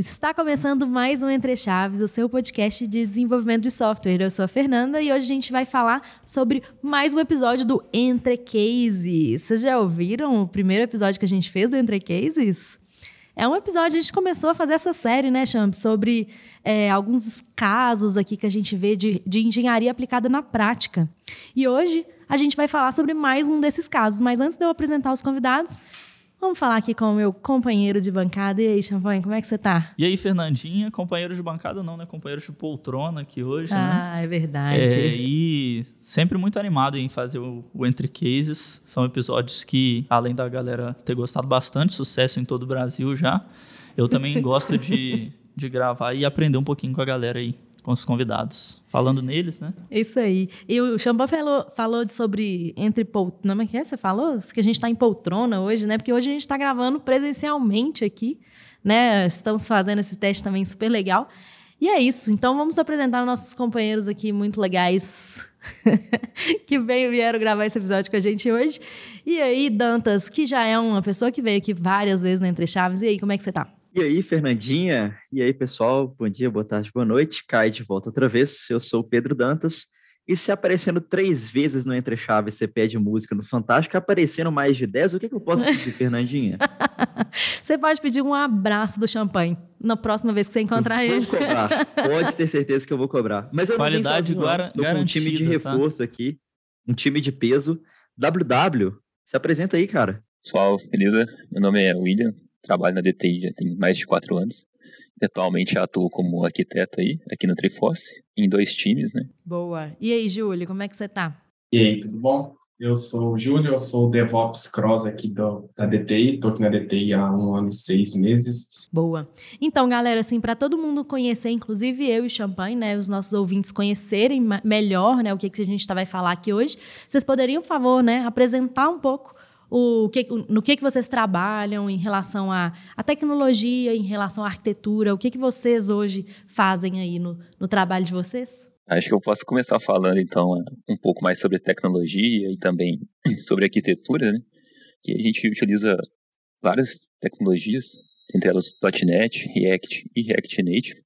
Está começando mais um Entre Chaves, o seu podcast de desenvolvimento de software. Eu sou a Fernanda e hoje a gente vai falar sobre mais um episódio do Entre Cases. Vocês já ouviram o primeiro episódio que a gente fez do Entre Cases? É um episódio, a gente começou a fazer essa série, né, Champ, sobre é, alguns casos aqui que a gente vê de, de engenharia aplicada na prática. E hoje a gente vai falar sobre mais um desses casos. Mas antes de eu apresentar os convidados, Vamos falar aqui com o meu companheiro de bancada. E aí, Champanhe, como é que você tá? E aí, Fernandinha, companheiro de bancada não, né? Companheiro de poltrona aqui hoje, ah, né? Ah, é verdade. É, e sempre muito animado em fazer o, o, Entre Cases. São episódios que, além da galera ter gostado bastante, sucesso em todo o Brasil já, eu também gosto de, de gravar e aprender um pouquinho com a galera aí com os convidados, falando neles, né? Isso aí. E o Xambó falou, falou sobre entre poltrona, como é que é? Você falou? Que a gente está em poltrona hoje, né? Porque hoje a gente está gravando presencialmente aqui, né? Estamos fazendo esse teste também super legal. E é isso. Então vamos apresentar nossos companheiros aqui muito legais que veio vieram gravar esse episódio com a gente hoje. E aí, Dantas, que já é uma pessoa que veio aqui várias vezes no Entre Chaves. E aí, como é que você tá? E aí, Fernandinha? E aí, pessoal? Bom dia, boa tarde, boa noite. Cai de volta outra vez. Eu sou o Pedro Dantas. E se aparecendo três vezes no Entre Chaves você pede música no Fantástico, aparecendo mais de dez, o que, é que eu posso pedir, Fernandinha? você pode pedir um abraço do champanhe na próxima vez que você encontrar eu ele. Vou cobrar. Pode ter certeza que eu vou cobrar. Mas eu Qualidade não sozinho, Tô com um time de tá? reforço tá? aqui, um time de peso. WW, se apresenta aí, cara. Pessoal, beleza? Meu nome é William, trabalho na DTI já tem mais de quatro anos. Atualmente atuo como arquiteto aí, aqui no Triforce, em dois times, né? Boa. E aí, Júlio, como é que você tá? E aí, tudo bom? Eu sou o Júlio, eu sou o DevOps Cross aqui do, da DTI, estou aqui na DTI há um ano e seis meses. Boa. Então, galera, assim, para todo mundo conhecer, inclusive eu e Champagne, né, os nossos ouvintes conhecerem melhor, né, o que, que a gente tá, vai falar aqui hoje, vocês poderiam, por favor, né, apresentar um pouco o que, no que, que vocês trabalham em relação à, à tecnologia, em relação à arquitetura, o que, que vocês hoje fazem aí no, no trabalho de vocês? Acho que eu posso começar falando, então, um pouco mais sobre tecnologia e também sobre arquitetura, né? Que a gente utiliza várias tecnologias, entre elas .NET, React e React Native,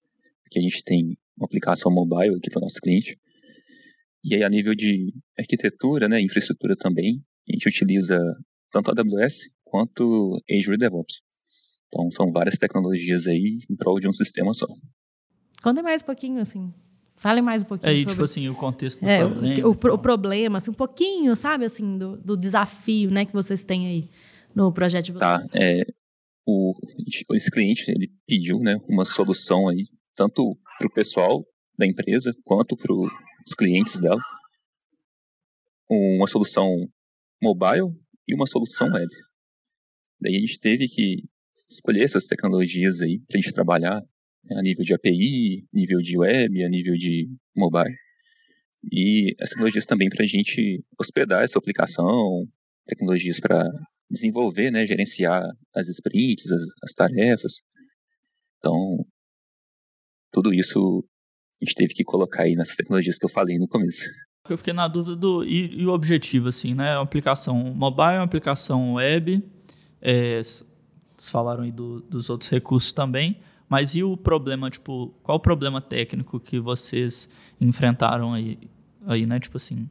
que a gente tem uma aplicação mobile aqui para o nosso cliente. E aí, a nível de arquitetura, né, infraestrutura também, a gente utiliza tanto a AWS quanto Azure DevOps. Então, são várias tecnologias aí em prol de um sistema só. Conta mais um pouquinho, assim. Fale mais um pouquinho. É, sobre... tipo assim, o contexto do é, problema. O, o, o, problema, assim, um pouquinho, sabe, assim, do, do, desafio, né, que vocês têm aí no projeto de vocês. Tá, é, o, esse cliente, ele pediu, né, uma solução aí, tanto para o pessoal da empresa, quanto para os clientes dela. Uma solução mobile e uma solução web. Daí a gente teve que escolher essas tecnologias aí para a gente trabalhar né, a nível de API, nível de web, a nível de mobile. E as tecnologias também para a gente hospedar essa aplicação, tecnologias para desenvolver, né, gerenciar as sprints, as, as tarefas. Então, tudo isso a gente teve que colocar aí nessas tecnologias que eu falei no começo. Eu fiquei na dúvida do e, e o objetivo, assim, né? Uma aplicação mobile, uma aplicação web. É, vocês falaram aí do, dos outros recursos também. Mas e o problema, tipo, qual o problema técnico que vocês enfrentaram aí, aí né? Tipo assim.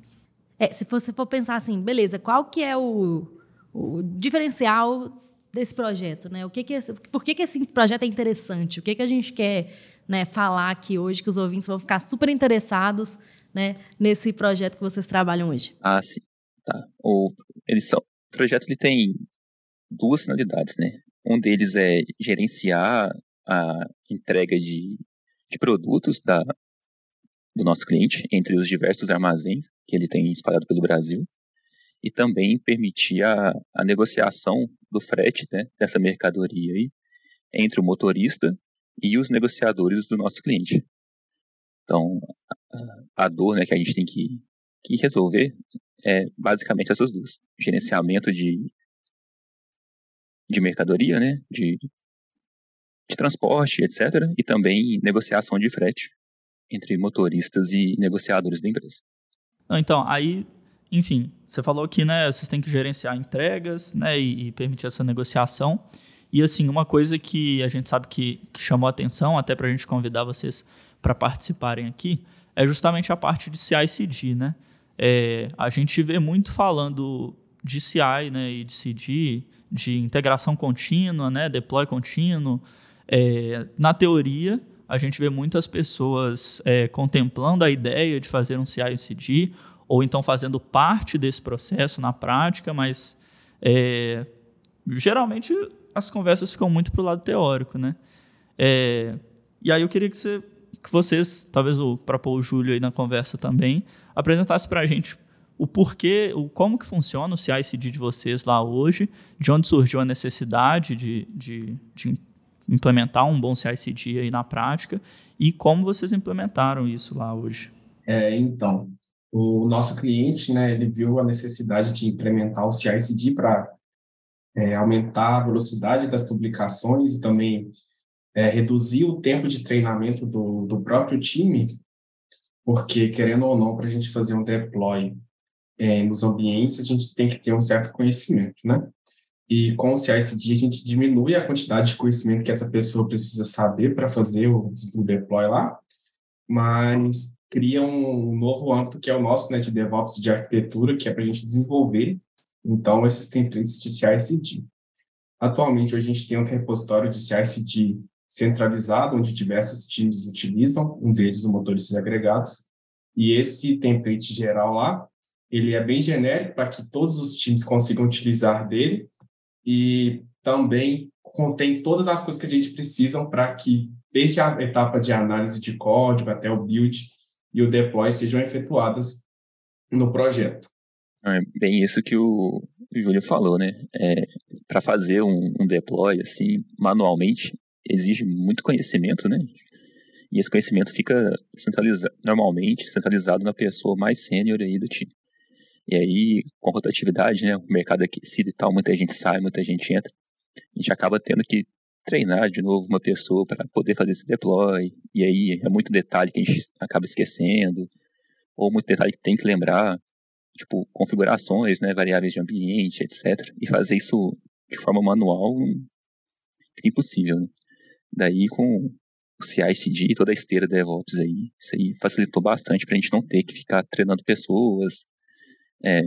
É, se você for pensar assim, beleza, qual que é o, o diferencial desse projeto, né? O que que é, por que, que esse projeto é interessante? O que, que a gente quer né, falar aqui hoje que os ouvintes vão ficar super interessados né, nesse projeto que vocês trabalham hoje? Ah, sim. Tá. O, eles são, o projeto ele tem duas finalidades, né? Um deles é gerenciar a entrega de, de produtos da, do nosso cliente entre os diversos armazéns que ele tem espalhado pelo Brasil e também permitir a, a negociação do frete né, dessa mercadoria aí entre o motorista e os negociadores do nosso cliente. Então, a, dor né, que a gente tem que, que resolver é basicamente essas duas. Gerenciamento de, de mercadoria, né, de, de transporte, etc. E também negociação de frete entre motoristas e negociadores da empresa. Então, aí, enfim, você falou que né, vocês têm que gerenciar entregas né, e, e permitir essa negociação. E assim, uma coisa que a gente sabe que, que chamou atenção, até para a gente convidar vocês para participarem aqui, é justamente a parte de CI/CD, né? É, a gente vê muito falando de CI, né, e de CD, de integração contínua, né, deploy contínuo. É, na teoria, a gente vê muitas pessoas é, contemplando a ideia de fazer um CI CD, ou então fazendo parte desse processo na prática, mas é, geralmente as conversas ficam muito para o lado teórico, né? É, e aí eu queria que, você, que vocês, talvez o Júlio aí na conversa também, apresentasse para a gente o porquê, o, como que funciona o CI/CD de vocês lá hoje, de onde surgiu a necessidade de, de, de implementar um bom CI/CD aí na prática e como vocês implementaram isso lá hoje. É, então, o nosso cliente, né, ele viu a necessidade de implementar o CI/CD para é, aumentar a velocidade das publicações e também é, reduzir o tempo de treinamento do, do próprio time, porque, querendo ou não, para a gente fazer um deploy é, nos ambientes, a gente tem que ter um certo conhecimento, né? E com o CI/CD a gente diminui a quantidade de conhecimento que essa pessoa precisa saber para fazer o, o, deploy lá, mas cria um, novo âmbito que é o nosso, né, de DevOps de arquitetura, que é para a gente desenvolver, então, esses templates de CI/CD. Atualmente, a gente tem um repositório de CI/CD centralizado, onde diversos times utilizam, um deles o motoristas agregados, e esse template geral lá, ele é bem genérico para que todos os times consigam utilizar dele e também contém todas as coisas que a gente precisa para que, desde a etapa de análise de código até o build e o deploy, sejam efetuadas no projeto. É bem isso que o Júlio falou, né? É, para fazer um, um, deploy assim manualmente exige muito conhecimento, né? E esse conhecimento fica centralizado, normalmente centralizado na pessoa mais sênior aí do time. E aí, com a rotatividade, né, o mercado aquecido e tal, muita gente sai, muita gente entra. A gente acaba tendo que treinar de novo uma pessoa para poder fazer esse deploy. E aí é muito detalhe que a gente acaba esquecendo, ou muito detalhe que tem que lembrar, tipo configurações, né, variáveis de ambiente, etc. E fazer isso de forma manual é impossível. Né? Daí com o CI/CD e toda a esteira DevOps aí, isso aí facilitou bastante para a gente não ter que ficar treinando pessoas, é,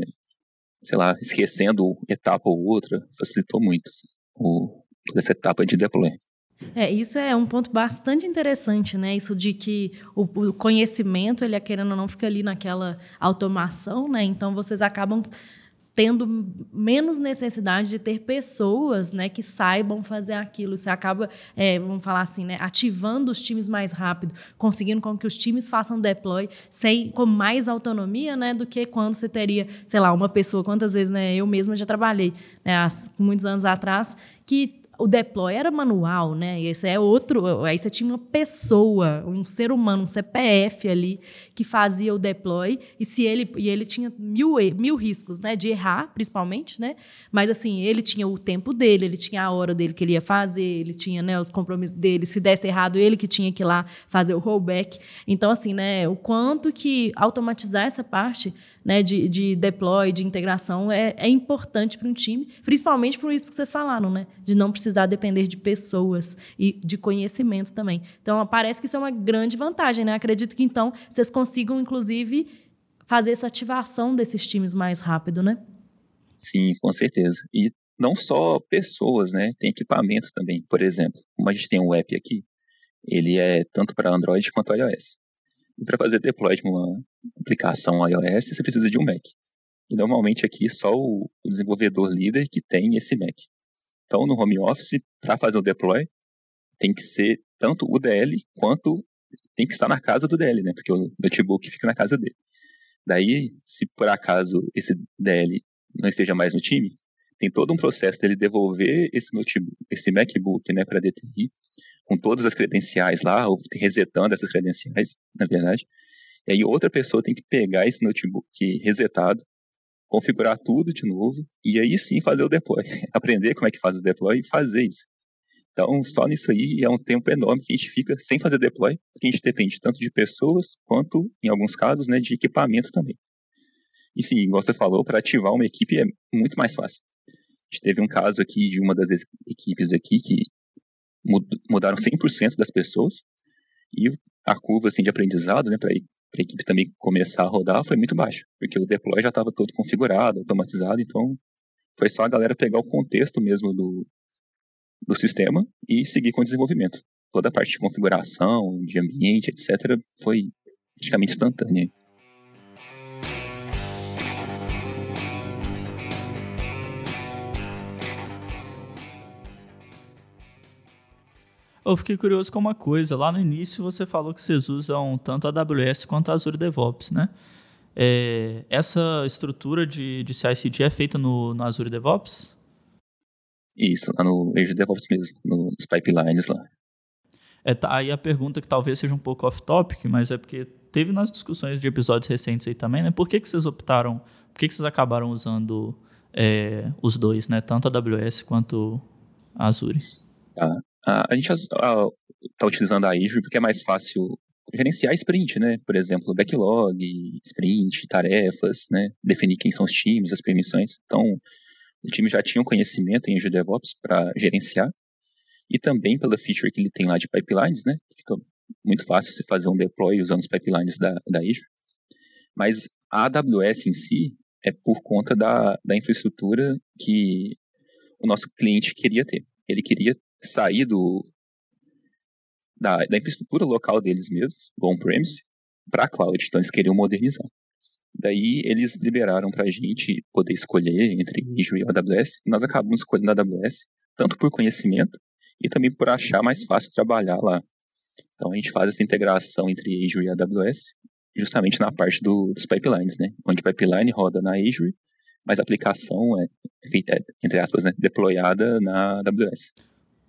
sei lá, esquecendo etapa ou outra, facilitou muito o, toda essa etapa de deploy. É, isso é um ponto bastante interessante, né? Isso de que o, o conhecimento, ele é querendo ou não, fica ali naquela automação, né? Então, vocês acabam tendo menos necessidade de ter pessoas né, que saibam fazer aquilo. Você acaba, é, vamos falar assim, né, ativando os times mais rápido, conseguindo com que os times façam deploy sem, com mais autonomia né, do que quando você teria, sei lá, uma pessoa. Quantas vezes né, eu mesma já trabalhei, né, há muitos anos atrás, que o deploy era manual, né? E esse é outro. Aí você tinha uma pessoa, um ser humano, um CPF ali, que fazia o deploy. E se ele. E ele tinha mil, mil riscos, né? De errar, principalmente, né? Mas assim, ele tinha o tempo dele, ele tinha a hora dele que ele ia fazer, ele tinha né, os compromissos dele. Se desse errado, ele que tinha que ir lá fazer o rollback. Então, assim, né? O quanto que automatizar essa parte né, de, de deploy, de integração, é, é importante para um time, principalmente por isso que vocês falaram, né, de não precisar depender de pessoas e de conhecimento também. Então, parece que isso é uma grande vantagem. Né? Acredito que, então, vocês consigam, inclusive, fazer essa ativação desses times mais rápido, né? Sim, com certeza. E não só pessoas, né? Tem equipamentos também. Por exemplo, como a gente tem um app aqui, ele é tanto para Android quanto iOS. E para fazer deploy de uma aplicação iOS, você precisa de um Mac. E normalmente aqui só o desenvolvedor líder que tem esse Mac. Então, no home office, para fazer o deploy, tem que ser tanto o DL quanto tem que estar na casa do DL, né? Porque o notebook fica na casa dele. Daí, se por acaso esse DL não esteja mais no time, tem todo um processo dele devolver esse notebook, esse MacBook, né, para a DTI, com todas as credenciais lá, ou resetando essas credenciais, na verdade. E aí outra pessoa tem que pegar esse notebook resetado, configurar tudo de novo, e aí sim fazer o deploy. Aprender como é que faz o deploy e fazer isso. Então, só nisso aí é um tempo enorme que a gente fica sem fazer deploy, porque a gente depende tanto de pessoas, quanto, em alguns casos, né, de equipamento também. E sim, igual você falou, para ativar uma equipe é muito mais fácil. A gente teve um caso aqui de uma das equipes aqui que mudaram 100% das pessoas e a curva assim, de aprendizado né, para a equipe também começar a rodar foi muito baixa, porque o deploy já estava todo configurado, automatizado, então foi só a galera pegar o contexto mesmo do, do sistema e seguir com o desenvolvimento. Toda a parte de configuração, de ambiente, etc., foi praticamente instantânea. Eu fiquei curioso com uma coisa. Lá no início você falou que vocês usam tanto a AWS quanto a Azure DevOps, né? É, essa estrutura de, de CI/CD é feita no, no Azure DevOps? Isso, lá no Azure DevOps mesmo, nos pipelines lá. É, tá, aí a pergunta que talvez seja um pouco off-topic, mas é porque teve nas discussões de episódios recentes aí também, né? Por que, que vocês optaram, por que, que vocês acabaram usando é, os dois, né? Tanto a AWS quanto a Azure? Tá. A gente está utilizando a Azure porque é mais fácil gerenciar sprint, né? Por exemplo, backlog, sprint, tarefas, né? Definir quem são os times, as permissões. Então, o time já tinha um conhecimento em Azure DevOps para gerenciar e também pela feature que ele tem lá de pipelines, né? Fica muito fácil você fazer um deploy usando os pipelines da, da Azure. Mas a AWS em si é por conta da, da infraestrutura que o nosso cliente queria ter. Ele queria sair do, da, da infraestrutura local deles mesmos, do on-premise, para a cloud. Então eles queriam modernizar. Daí eles liberaram para a gente poder escolher entre Azure e AWS, e nós acabamos escolhendo a AWS, tanto por conhecimento e também por achar mais fácil trabalhar lá. Então a gente faz essa integração entre Azure e AWS, justamente na parte do, dos pipelines, né? Onde o pipeline roda na Azure, mas a aplicação é, é entre aspas, né, deployada na AWS.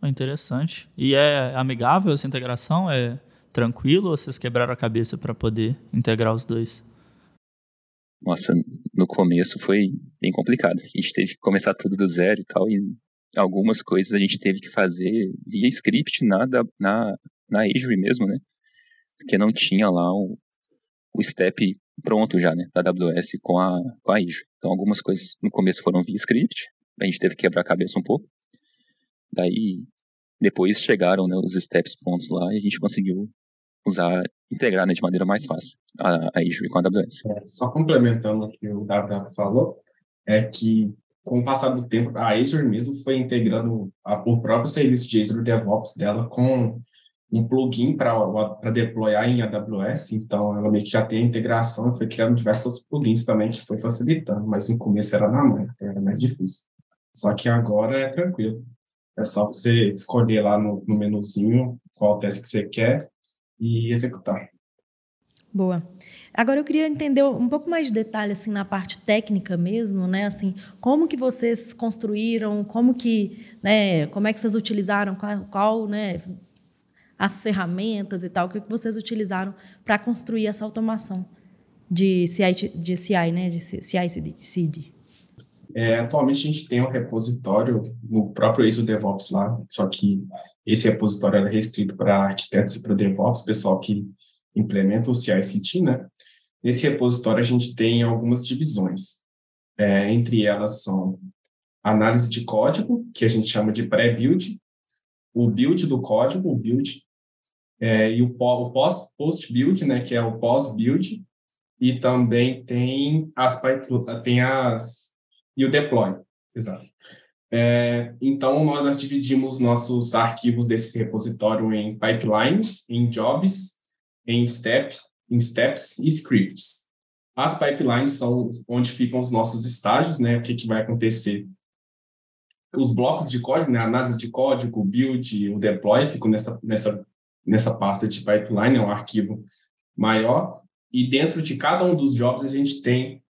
Interessante. E é amigável essa integração? É tranquilo ou vocês quebraram a cabeça para poder integrar os dois? Nossa, no começo foi bem complicado. A gente teve que começar tudo do zero e tal, e algumas coisas a gente teve que fazer via script na, na, na Azure mesmo, né? Porque não tinha lá o, o step pronto já, né? Da AWS com a, com a Azure. Então algumas coisas no começo foram via script, a gente teve que quebrar a cabeça um pouco. Daí, depois chegaram né, os steps prontos lá e a gente conseguiu usar, integrar né, de maneira mais fácil a, a Azure com a AWS. É, só complementando o que o WW falou, é que com o passar do tempo, a Azure mesmo foi integrando a, o próprio serviço de Azure DevOps dela com um plugin para deployar em AWS, então ela meio que já tem a integração foi criando diversos plugins também que foi facilitando, mas no começo era na mão, era mais difícil. Só que agora é tranquilo. É só você escolher lá no, no menuzinho qual teste que você quer e executar. Boa. Agora eu queria entender um pouco mais de detalhe assim na parte técnica mesmo, né? Assim, como que vocês construíram, como que, né, como é que vocês utilizaram, qual, qual né, as ferramentas e tal, o que vocês utilizaram para construir essa automação de CI, de CI, né, de CI/CD. É, atualmente a gente tem um repositório no próprio Azure DevOps lá, só que esse repositório é restrito para arquitetos e para DevOps, pessoal que implementa o CI/CD, né? Nesse repositório a gente tem algumas divisões. É, entre elas são análise de código, que a gente chama de pré-build, o build do código, o build, é, e o, o post-build, né, que é o pós-build, e também tem as tem as e o deploy, exato. É, então, nós dividimos nossos arquivos desse repositório em pipelines, em jobs, em, step, em steps e scripts. As pipelines são onde ficam os nossos estágios, né? O que, que vai acontecer. Os blocos de código, né? análise de código, o build, o deploy, ficam nessa, nessa, nessa pasta de pipeline, é um arquivo maior. E dentro de cada um dos jobs, a gente tem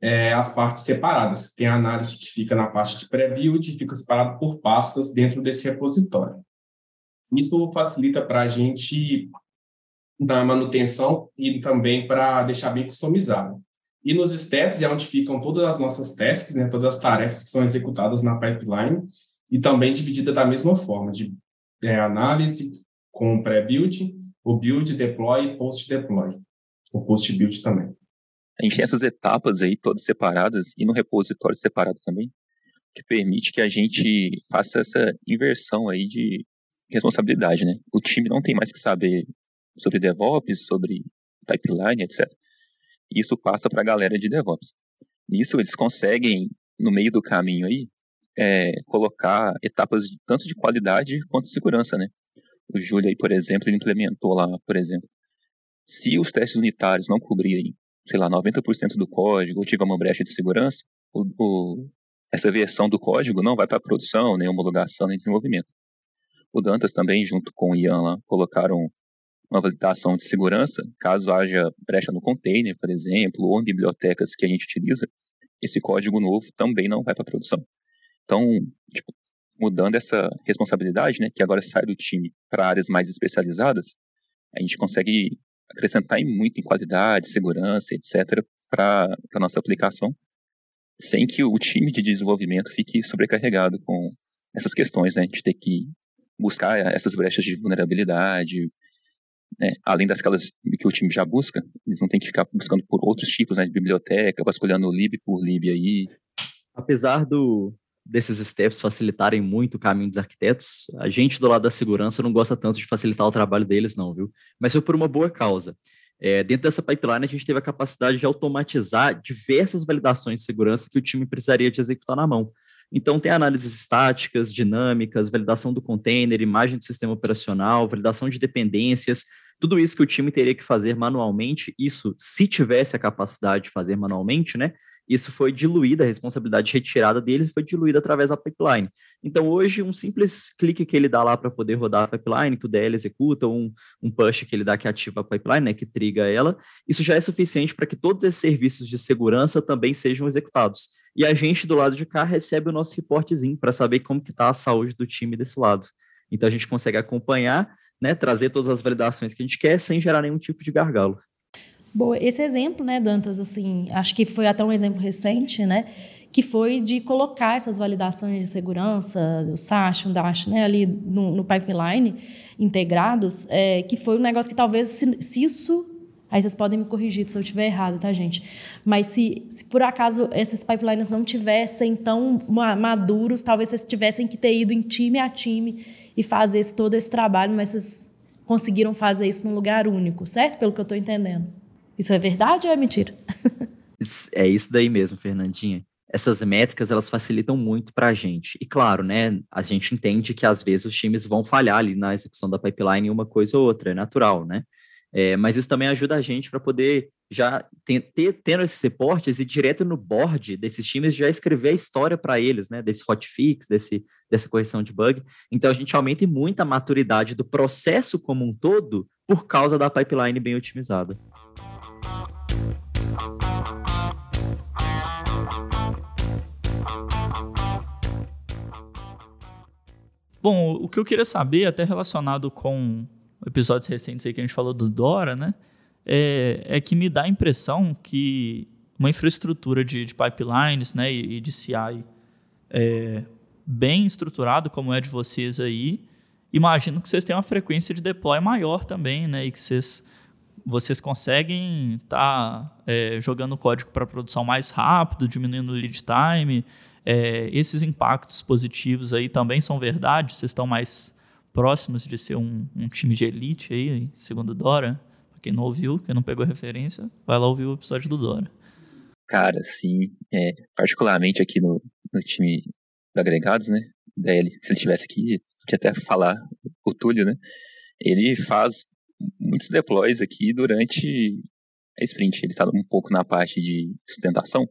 é, as partes separadas. Tem a análise que fica na parte de pré-build e fica separado por pastas dentro desse repositório. Isso facilita para a gente na manutenção e também para deixar bem customizado. E nos steps é onde ficam todas as nossas tasks, né, todas as tarefas que são executadas na pipeline e também dividida da mesma forma, de é, análise com pré-build, o build, deploy e post-deploy, o post-build também. A gente tem essas etapas aí todas separadas e no repositório separado também, que permite que a gente faça essa inversão aí de responsabilidade, né? O time não tem mais que saber sobre DevOps, sobre pipeline, etc. Isso passa para a galera de DevOps. Nisso eles conseguem, no meio do caminho aí, é, colocar etapas tanto de qualidade quanto de segurança, né? O Júlio aí, por exemplo, ele implementou lá, por exemplo, se os testes unitários não cobrirem, sei lá, 90% do código ou tiver uma brecha de segurança, o, o, essa versão do código não vai para produção, nem homologação, nem desenvolvimento. O Dantas também, junto com o Ian lá, colocaram uma validação de segurança, caso haja brecha no container, por exemplo, ou em bibliotecas que a gente utiliza, esse código novo também não vai para produção. Então, tipo, mudando essa responsabilidade, né, que agora sai do time para áreas mais especializadas, a gente consegue acrescentar muito em qualidade, segurança, etc., para a nossa aplicação, sem que o time de desenvolvimento fique sobrecarregado com essas questões, né, de ter que buscar essas brechas de vulnerabilidade, né, além das que o time já busca, eles não têm que ficar buscando por outros tipos né, de biblioteca, vasculhando lib por lib aí. Apesar do, desses steps facilitarem muito o caminho dos arquitetos, a gente do lado da segurança não gosta tanto de facilitar o trabalho deles, não, viu? Mas foi por uma boa causa. É, dentro dessa pipeline, a gente teve a capacidade de automatizar diversas validações de segurança que o time precisaria de executar na mão. Então, tem análises estáticas, dinâmicas, validação do container, imagem do sistema operacional, validação de dependências, tudo isso que o time teria que fazer manualmente, isso se tivesse a capacidade de fazer manualmente, né? Isso foi diluído, a responsabilidade retirada deles foi diluída através da pipeline. Então, hoje, um simples clique que ele dá lá para poder rodar a pipeline, que o DL executa, um, um push que ele dá que ativa a pipeline, né, que triga ela, isso já é suficiente para que todos esses serviços de segurança também sejam executados. E a gente, do lado de cá, recebe o nosso reportezinho para saber como que está a saúde do time desse lado. Então, a gente consegue acompanhar, né, trazer todas as validações que a gente quer sem gerar nenhum tipo de gargalo. Esse exemplo, né, Dantas, assim, acho que foi até um exemplo recente, né, que foi de colocar essas validações de segurança, o SASH, o DASH, né, ali no, no pipeline, integrados, é, que foi um negócio que talvez, se, se, isso... Aí vocês podem me corrigir se eu estiver errado, tá, gente? Mas se, se por acaso esses pipelines não tivessem tão maduros, talvez vocês tivessem que ter ido em time a time e fazer esse, todo esse trabalho, mas vocês conseguiram fazer isso num lugar único, certo? Pelo que eu estou entendendo. Isso é verdade ou é mentira? é isso daí mesmo, Fernandinha. Essas métricas, elas facilitam muito para a gente. E claro, né, a gente entende que às vezes os times vão falhar ali na execução da pipeline uma coisa ou outra, é natural, né? É, mas isso também ajuda a gente para poder já ter, ter, tendo esses reportes e direto no board desses times já escrever a história para eles, né? Desse hotfix, desse, dessa correção de bug. Então a gente aumenta muito a maturidade do processo como um todo por causa da pipeline bem otimizada. Bom, o que eu queria saber, até relacionado com episódios recentes aí que a gente falou do Dora, né? É, é que me dá a impressão que uma infraestrutura de, de pipelines né, e, e de CI é, bem estruturado, como é de vocês aí, imagino que vocês têm uma frequência de deploy maior também, né? E que vocês vocês conseguem estar tá, é, jogando código para produção mais rápido, diminuindo o lead time. É, esses impactos positivos aí também são verdade? Vocês estão mais próximos de ser um, um time de elite aí, segundo Dora? Para quem não ouviu, quem não pegou referência, vai lá ouvir o episódio do Dora. Cara, sim. É, particularmente aqui no, no time do Agregados, né? Daí, se ele estivesse aqui, podia até falar o Túlio, né? Ele faz muitos deploys aqui durante a sprint. Ele está um pouco na parte de sustentação.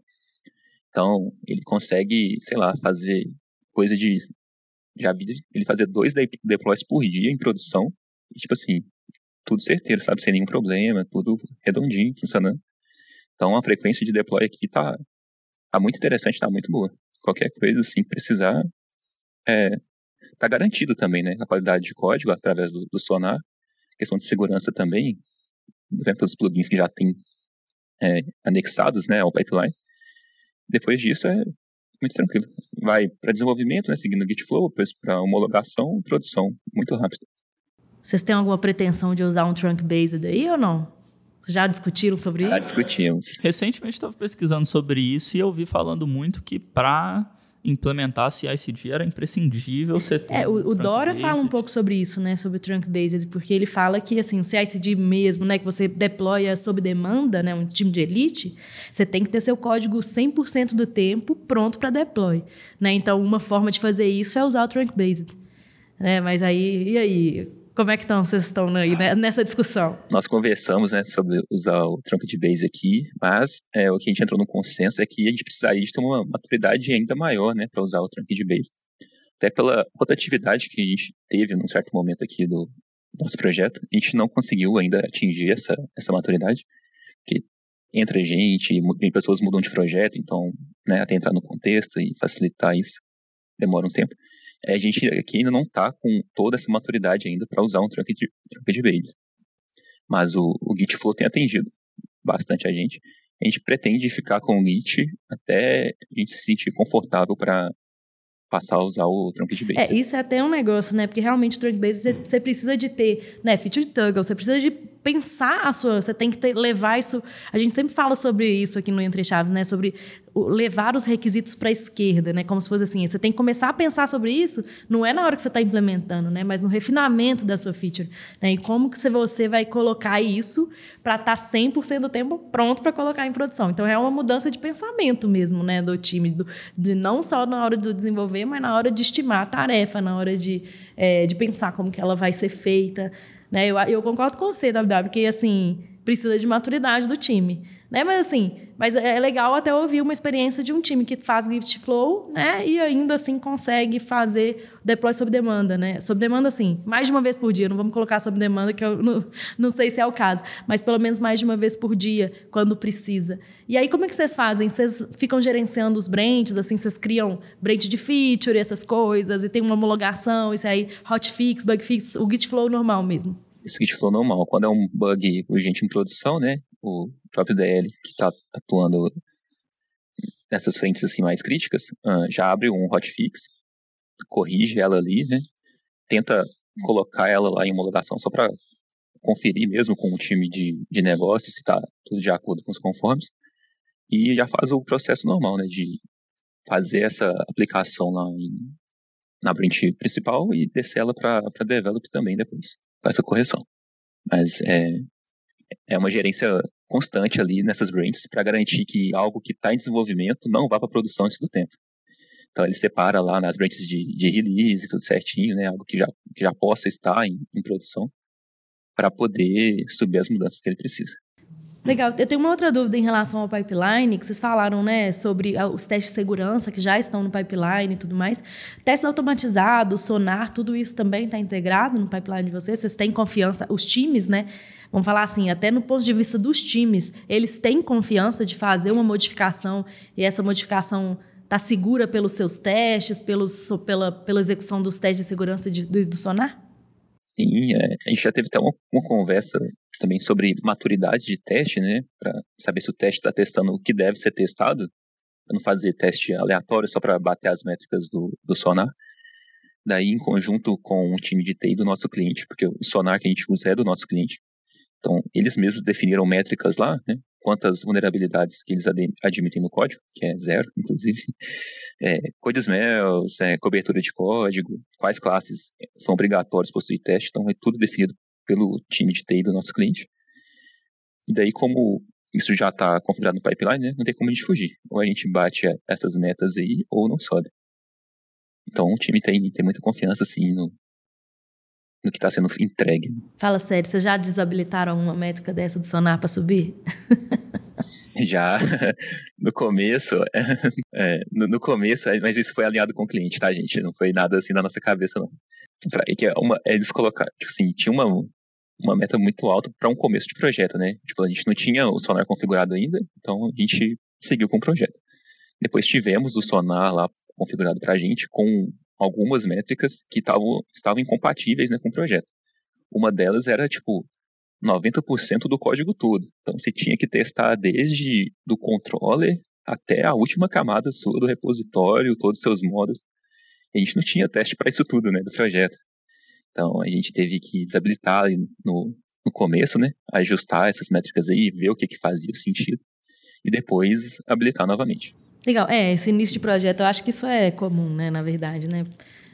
Então, ele consegue, sei lá, fazer coisa de. Já vi ele fazer dois deploys por dia em produção. E, tipo assim, tudo certeiro, sabe? Sem nenhum problema, tudo redondinho, funcionando. Então, a frequência de deploy aqui tá, tá muito interessante, tá muito boa. Qualquer coisa, assim, precisar, é, tá garantido também, né? A qualidade de código através do, do Sonar questão de segurança também, dentro dos plugins que já tem é, anexados né, ao pipeline. Depois disso é muito tranquilo. Vai para desenvolvimento, né, seguindo o Gitflow, depois para homologação e produção, muito rápido. Vocês têm alguma pretensão de usar um trunk based aí ou não? Já discutiram sobre Já isso? Já discutimos. Recentemente estava pesquisando sobre isso e eu vi falando muito que para implementar CI/CD era imprescindível você ter É, o, o Dora fala um pouco sobre isso, né? Sobre o trunk based, porque ele fala que assim, o CI/CD mesmo, né, que você deploya sob demanda, né, um time de elite, você tem que ter seu código 100% do tempo pronto para deploy, né? Então, uma forma de fazer isso é usar o trunk based. Né? Mas aí, e aí, como é que estão vocês estão aí né, nessa discussão? Nós conversamos né, sobre usar o tronco de base aqui, mas é, o que a gente entrou no consenso é que a gente precisaria de ter uma maturidade ainda maior né, para usar o tronco de base. Até pela rotatividade que a gente teve num certo momento aqui do nosso projeto, a gente não conseguiu ainda atingir essa, essa maturidade, porque entra gente, pessoas mudam de projeto, então né, até entrar no contexto e facilitar isso demora um tempo. É, a gente aqui ainda não está com toda essa maturidade ainda para usar um trunk de, trunk de base. Mas o, o Git Flow tem atendido bastante a gente. A gente pretende ficar com o Git até a gente se sentir confortável para passar a usar o trunk de base. É, isso é até um negócio, né? Porque realmente o trunk based você, você precisa de ter, né, feature toggle, você precisa de pensar a sua, você tem que ter, levar isso. A gente sempre fala sobre isso aqui no Entre Chaves, né? Sobre levar os requisitos para a esquerda, né? Como se fosse assim, você tem que começar a pensar sobre isso, não é na hora que você está implementando, né? Mas no refinamento da sua feature, né? E como que você- vai colocar isso para estar 100% do tempo pronto para colocar em produção. Então é uma mudança de pensamento mesmo, né, do time, do, de não só na hora do desenvolver, mas na hora de estimar a tarefa, na hora de, é, de pensar como que ela vai ser feita. Né? Eu, eu concordo com você, WW, porque assim, precisa de maturidade do time. Né? Mas assim, mas é é legal até ouvir uma experiência de um time que faz Gift Flow, né? E ainda assim consegue fazer deploy sob demanda, né? Sob demanda, assim, mais de uma vez por dia. Não vamos colocar sob demanda, que eu não, não sei se é o caso, mas pelo menos mais de uma vez por dia, quando precisa. E aí, como é que vocês fazem? Vocês ficam gerenciando os branches, assim, vocês criam branch de feature, essas coisas, e tem uma homologação, isso aí, hotfix, bug fix, o Git Flow normal mesmo. Isso que a gente falou normal. Quando é um bug urgente em produção, né? O próprio DL que está atuando nessas frentes assim mais críticas, ah, já abre um hotfix, corrige ela ali, né? Tenta colocar ela lá em homologação só para conferir mesmo com o time de, de negócio se está tudo de acordo com os conformes. E já faz o processo normal, né? De fazer essa aplicação lá em, na branch principal e descer ela para develop também depois, com essa correção. Mas é, é uma gerência constante ali nessas branches para garantir que algo que está em desenvolvimento não vá para produção antes do tempo. Então ele separa lá nas branches de, de release, tudo certinho, né? Algo que já, que já possa estar em, em produção para poder subir as mudanças que ele precisa. Legal. Eu tenho uma outra dúvida em relação ao pipeline, que vocês falaram, né, sobre ah, os testes de segurança que já estão no pipeline e tudo mais. Testes automatizados, sonar, tudo isso também está integrado no pipeline de vocês? Vocês têm confiança? Os times, né? Vamos falar assim, até no ponto de vista dos times, eles têm confiança de fazer uma modificação e essa modificação está segura pelos seus testes, pelos, pela, pela execução dos testes de segurança de, do, do sonar? Sim, é, a gente já teve até uma, uma conversa também sobre maturidade de teste, né? Para saber se o teste está testando o que deve ser testado, para não fazer teste aleatório só para bater as métricas do, do sonar. Daí, em conjunto com o time de TI do nosso cliente, porque o sonar que a gente usa é do nosso cliente. Então, eles mesmos definiram métricas lá, né? Quantas vulnerabilidades que eles ad- admitem no código, que é zero, inclusive. É, smells, é, cobertura de código, quais classes são obrigatórios possuir teste. Então, é tudo definido pelo time de TI do nosso cliente. E daí, como isso já está configurado no pipeline, né, não tem como a gente fugir. Ou a gente bate essas metas aí, ou não sobe. Então, o time tem, tem muita confiança, assim, no, no que está sendo entregue. Fala sério, vocês já desabilitaram uma métrica dessa do sonar para subir? Já no começo, é, no, no, começo, mas isso foi alinhado com o cliente, tá, gente? Não foi nada assim na nossa cabeça, não. Pra, é que é uma, eles colocaram, tipo assim, tinha uma, uma meta muito alta para um começo de projeto, né? Tipo, a gente não tinha o sonar configurado ainda, então a gente seguiu com o projeto. Depois tivemos o sonar lá configurado para a gente com algumas métricas que tavam, estavam incompatíveis né, com o projeto. Uma delas era, tipo, 90% do código todo. Então você tinha que testar desde do controller até a última camada sua do repositório, todos os seus modos. E a gente não tinha teste para isso tudo, né, do projeto. Então a gente teve que desabilitar no, no começo, né, ajustar essas métricas aí, ver o que, que fazia sentido e depois habilitar novamente. Legal. É, esse início de projeto, eu acho que isso é comum, né, na verdade, né?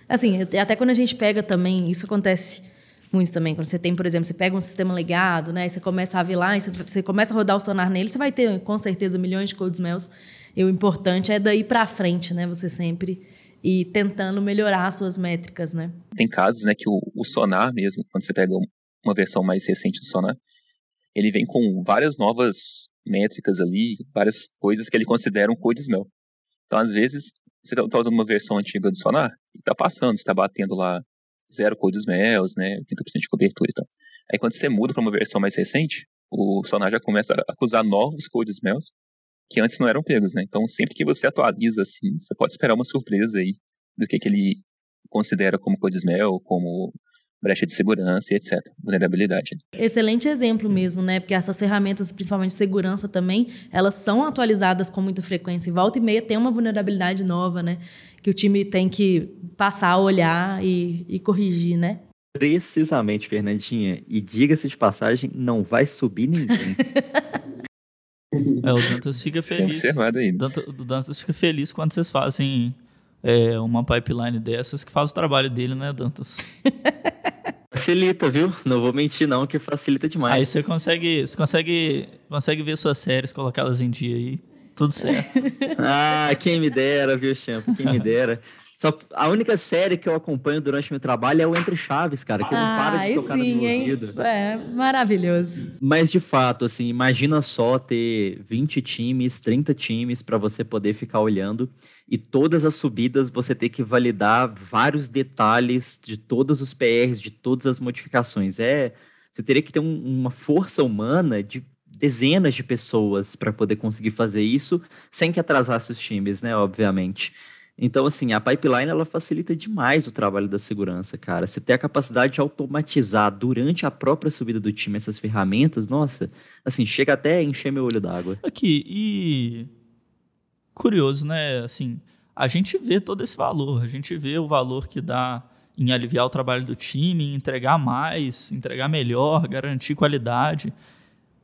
Assim, até quando a gente pega também, isso acontece muito também. Quando você tem, por exemplo, você pega um sistema legado, né? Você começa a vir lá, você começa a rodar o sonar nele, você vai ter, com certeza, milhões de cold smells. E o importante é daí para frente, né? Você sempre ir tentando melhorar as suas métricas, né? Tem casos, né, que o, o sonar mesmo, quando você pega uma versão mais recente do sonar, ele vem com várias novas métricas ali, várias coisas que ele considera um code smell. Então, às vezes, você está usando uma versão antiga do Sonar e está passando, está batendo lá zero code smells, né, 30% de cobertura e tal. Aí, quando você muda para uma versão mais recente, o Sonar já começa a acusar novos code smells que antes não eram pegos, né? Então, sempre que você atualiza assim, você pode esperar uma surpresa aí do que, que ele considera como code smell, como brecha de segurança e etc. Vulnerabilidade. Excelente exemplo mesmo, né? Porque essas ferramentas, principalmente de segurança também, elas são atualizadas com muita frequência. Em volta e meia tem uma vulnerabilidade nova, né? Que o time tem que passar a olhar e, e corrigir, né? Precisamente, Fernandinha. E diga-se de passagem, não vai subir ninguém. é, o Dantas fica feliz. observado aí. O Dantas fica feliz quando vocês fazem é, uma pipeline dessas que faz o trabalho dele, né, Dantas? Facilita, viu? Não vou mentir, não, que facilita demais. Aí você consegue, você consegue, consegue ver suas séries, colocá-las em dia aí. Tudo certo. ah, quem me dera, viu, Champ? Quem me dera. Só, a única série que eu acompanho durante o meu trabalho é o Entre Chaves, cara, que ah, não para de tocar sim, no meu hein? ouvido. É, maravilhoso. Mas, de fato, assim, imagina só ter 20 times, 30 times para você poder ficar olhando e todas as subidas você ter que validar vários detalhes de todos os PRs, de todas as modificações. É, você teria que ter um, uma força humana de dezenas de pessoas para poder conseguir fazer isso sem que atrasasse os times, né, obviamente. Então, assim, a pipeline ela facilita demais o trabalho da segurança, cara. Você ter a capacidade de automatizar durante a própria subida do time essas ferramentas, nossa, assim, chega até a encher meu olho d'água. Aqui, e curioso, né? Assim, a gente vê todo esse valor, a gente vê o valor que dá em aliviar o trabalho do time, em entregar mais, entregar melhor, garantir qualidade.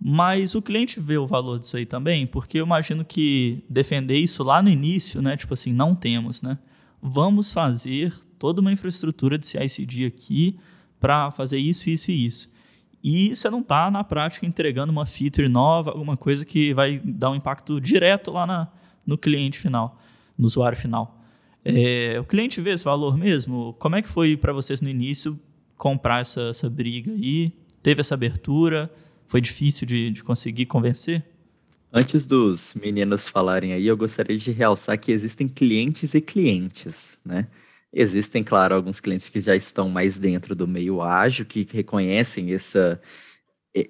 Mas o cliente vê o valor disso aí também, porque eu imagino que defender isso lá no início, né? Tipo assim, não temos, né? Vamos fazer toda uma infraestrutura de CI/CD aqui para fazer isso, isso e isso. E você não está na prática entregando uma feature nova, alguma coisa que vai dar um impacto direto lá na, no cliente final, no usuário final. É, o cliente vê esse valor mesmo? Como é que foi para vocês no início comprar essa, essa briga aí? Teve essa abertura? Foi difícil de, de conseguir convencer? Antes dos meninos falarem aí, eu gostaria de realçar que existem clientes e clientes, né? Existem, claro, alguns clientes que já estão mais dentro do meio ágil, que reconhecem essa,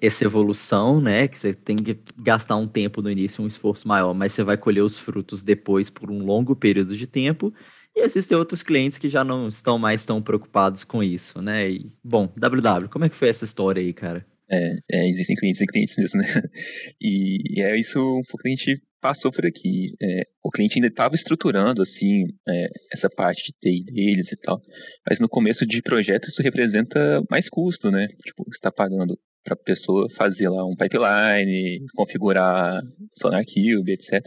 essa evolução, né? Que você tem que gastar um tempo no início, um esforço maior, mas você vai colher os frutos depois por um longo período de tempo. E existem outros clientes que já não estão mais tão preocupados com isso, né? E, bom, WW, como é que foi essa história aí, cara? É, é existem clientes e clientes mesmo, né? E, e, é isso um pouco que a gente passou por aqui. É, o cliente ainda estava estruturando, assim, é, essa parte de TI deles e tal. Mas no começo de projeto isso representa mais custo, né? Tipo, você está pagando para a pessoa fazer lá um pipeline, configurar SonarCube, etc.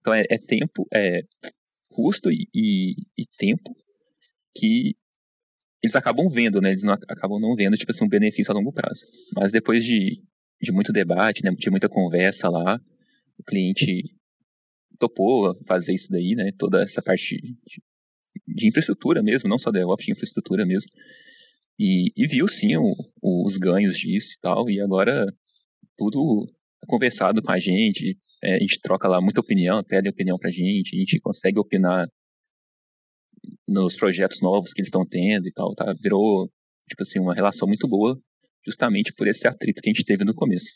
Então é, é tempo, é custo e, e, e, tempo que eles acabam vendo, né? Eles não, acabam não vendo, tipo assim, um benefício a longo prazo. Mas depois de, de muito debate, né? De muita conversa lá, o cliente topou fazer isso daí, né? Toda essa parte de, de infraestrutura mesmo, não só DevOps, de infraestrutura mesmo. E, e viu sim o, os ganhos disso e tal, e agora tudo conversado com a gente, é, a gente troca lá muita opinião, pedem opinião pra gente, a gente consegue opinar nos projetos novos que eles estão tendo e tal, tá? Virou, tipo assim, uma relação muito boa, justamente por esse atrito que a gente teve no começo.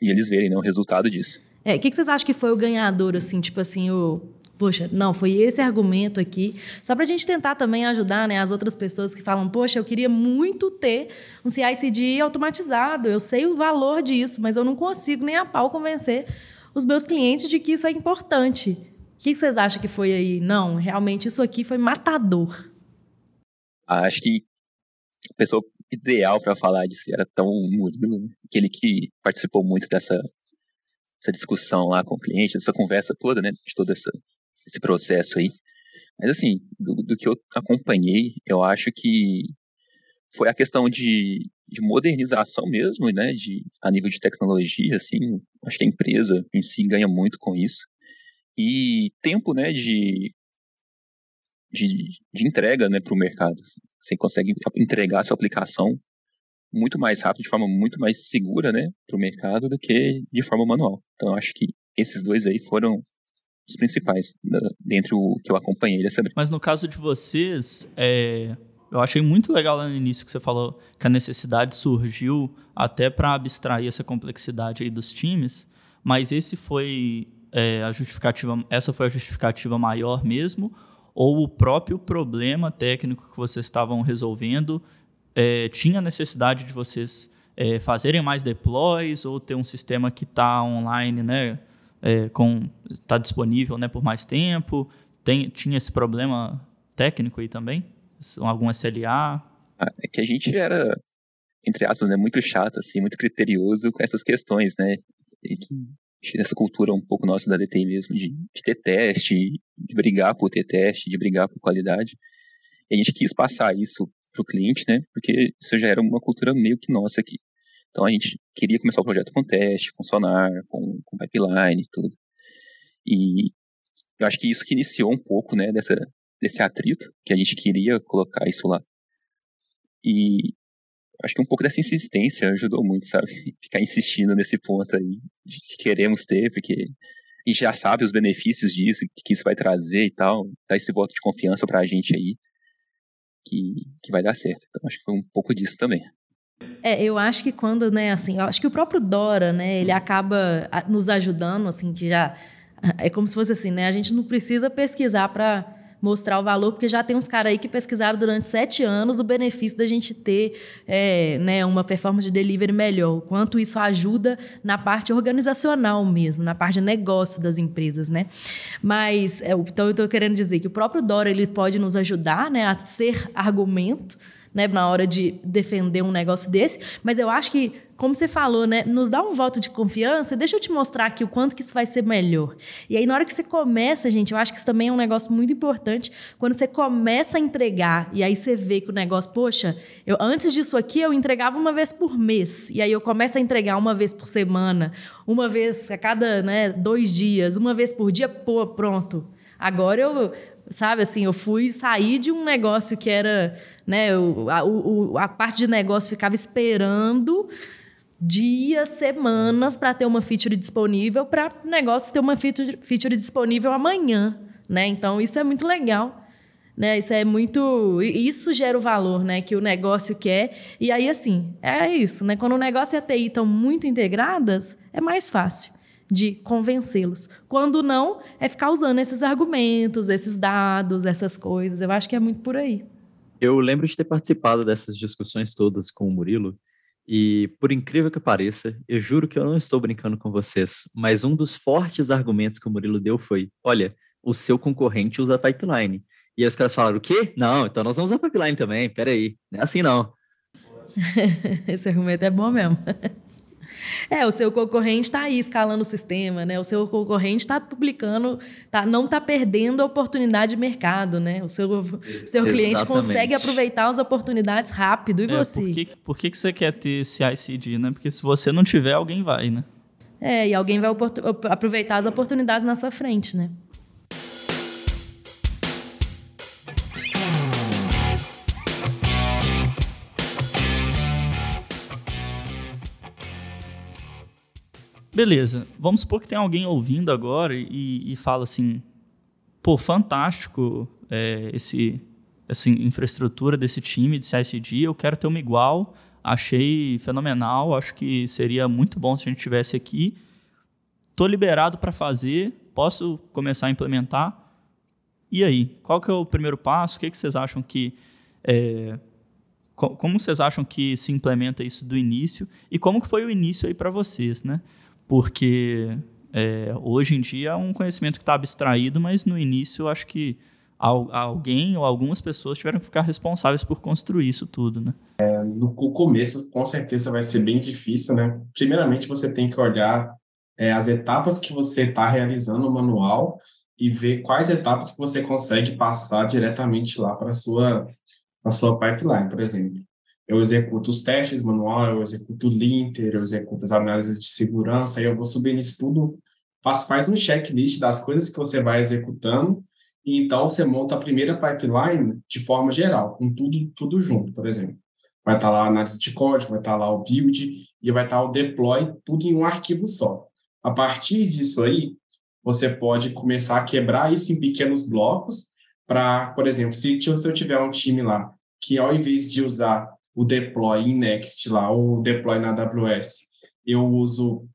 E eles verem, né, o resultado disso. É, o que, que vocês acham que foi o ganhador, assim, tipo assim, o, Poxa, não, foi esse argumento aqui. Só para a gente tentar também ajudar né, as outras pessoas que falam, poxa, eu queria muito ter um CI/CD automatizado. Eu sei o valor disso, mas eu não consigo nem a pau convencer os meus clientes de que isso é importante. O que vocês acham que foi aí? Não, realmente isso aqui foi matador. Acho que a pessoa ideal para falar disso era tão Murilo, aquele que participou muito dessa essa discussão lá com o cliente, essa conversa toda, né, de todo essa, esse processo aí. Mas assim, do, do que eu acompanhei, eu acho que foi a questão de, de modernização mesmo, né, de, a nível de tecnologia, assim, acho que a empresa em si ganha muito com isso. E tempo, né, de, de, de entrega, né, para o mercado. Você consegue entregar a sua aplicação muito mais rápido, de forma muito mais segura, né, para o mercado do que de forma manual. Então, acho que esses dois aí foram os principais da, dentre o que eu acompanhei dessa Mas no caso de vocês, é, eu achei muito legal lá no início que você falou que a necessidade surgiu até para abstrair essa complexidade aí dos times, mas esse foi é, a justificativa, essa foi a justificativa maior mesmo, ou o próprio problema técnico que vocês estavam resolvendo é, tinha necessidade de vocês é, fazerem mais deploys ou ter um sistema que está online, né, é, com está disponível, né, por mais tempo? Tem, tinha esse problema técnico aí também? algum SLA? Ah, é que a gente era, entre aspas, né, muito chato, assim, muito criterioso com essas questões, né? E que essa cultura um pouco nossa da DTI mesmo, de, de ter teste, de brigar por ter teste, de brigar por qualidade. E a gente quis passar isso para o cliente, né? Porque isso já era uma cultura meio que nossa aqui. Então a gente queria começar o projeto com teste, com sonar, com, com pipeline e tudo. E eu acho que isso que iniciou um pouco, né, dessa, desse atrito, que a gente queria colocar isso lá. E acho que um pouco dessa insistência ajudou muito, sabe? Ficar insistindo nesse ponto aí que queremos ter, porque a gente já sabe os benefícios disso, que isso vai trazer e tal, dar esse voto de confiança pra gente aí, que, que vai dar certo. Então acho que foi um pouco disso também. É, eu acho que quando, né, assim, eu acho que o próprio Dora, né, ele acaba nos ajudando, assim, que já é como se fosse assim, né, a gente não precisa pesquisar para mostrar o valor, porque já tem uns caras aí que pesquisaram durante sete anos o benefício da gente ter é, né, uma performance de delivery melhor, o quanto isso ajuda na parte organizacional mesmo, na parte de negócio das empresas, né? Mas, é, então eu estou querendo dizer que o próprio Dora ele pode nos ajudar né, a ser argumento, né, na hora de defender um negócio desse, mas eu acho que como você falou, né, nos dá um voto de confiança, deixa eu te mostrar aqui o quanto que isso vai ser melhor. E aí, na hora que você começa, gente, eu acho que isso também é um negócio muito importante, quando você começa a entregar, e aí você vê que o negócio, poxa, eu, antes disso aqui eu entregava uma vez por mês, e aí eu começo a entregar uma vez por semana, uma vez a cada né, dois dias, uma vez por dia, pô, pronto. Agora eu sabe assim, eu fui sair de um negócio que era, né, a, o, a parte de negócio ficava esperando dias, semanas para ter uma feature disponível, para o negócio ter uma feature, feature disponível amanhã, né? Então isso é muito legal. Né, isso é muito. Isso gera o valor né, que o negócio quer. E aí, assim, é isso. Né? Quando o negócio e a TI estão muito integradas, é mais fácil de convencê-los. Quando não, é ficar usando esses argumentos, esses dados, essas coisas. Eu acho que é muito por aí. Eu lembro de ter participado dessas discussões todas com o Murilo, e por incrível que pareça, eu juro que eu não estou brincando com vocês, mas um dos fortes argumentos que o Murilo deu foi: olha, o seu concorrente usa pipeline. E aí os caras falaram: o quê? Não, então nós vamos usar pipeline também, peraí. Não é assim não. Esse argumento é bom mesmo. É, o seu concorrente está aí escalando o sistema, né? O seu concorrente está publicando, tá, não está perdendo a oportunidade de mercado, né? O seu, seu cliente consegue aproveitar as oportunidades rápido. E é, você? Por, que, por que, que você quer ter esse ICD, né? Porque se você não tiver, alguém vai, né? É, e alguém vai aproveitar as oportunidades na sua frente, né? Beleza, vamos supor que tem alguém ouvindo agora e, e fala assim: pô, fantástico é, esse, essa infraestrutura desse time de CICD, eu quero ter uma igual, achei fenomenal, acho que seria muito bom se a gente tivesse aqui. Estou liberado para fazer, posso começar a implementar. E aí, qual que é o primeiro passo? O que, que vocês acham que é, como vocês acham que se implementa isso do início e como que foi o início aí para vocês, né? Porque é, hoje em dia é um conhecimento que está abstraído, mas no início eu acho que alguém ou algumas pessoas tiveram que ficar responsáveis por construir isso tudo, né? É, no começo, com certeza, vai ser bem difícil, né? Primeiramente, você tem que olhar é, as etapas que você está realizando no manual e ver quais etapas que você consegue passar diretamente lá para a sua, pra sua pipeline, por exemplo. Eu executo os testes manual, eu executo o linter, eu executo as análises de segurança, aí eu vou subindo isso tudo, faz, faz um checklist das coisas que você vai executando, e então você monta a primeira pipeline de forma geral, com tudo, tudo junto, por exemplo. Vai estar lá a análise de código, vai estar lá o build, e vai estar o deploy, tudo em um arquivo só. A partir disso aí, você pode começar a quebrar isso em pequenos blocos para, por exemplo, se, se eu tiver um time lá que ao invés de usar o deploy em Next lá, o deploy na AWS, eu uso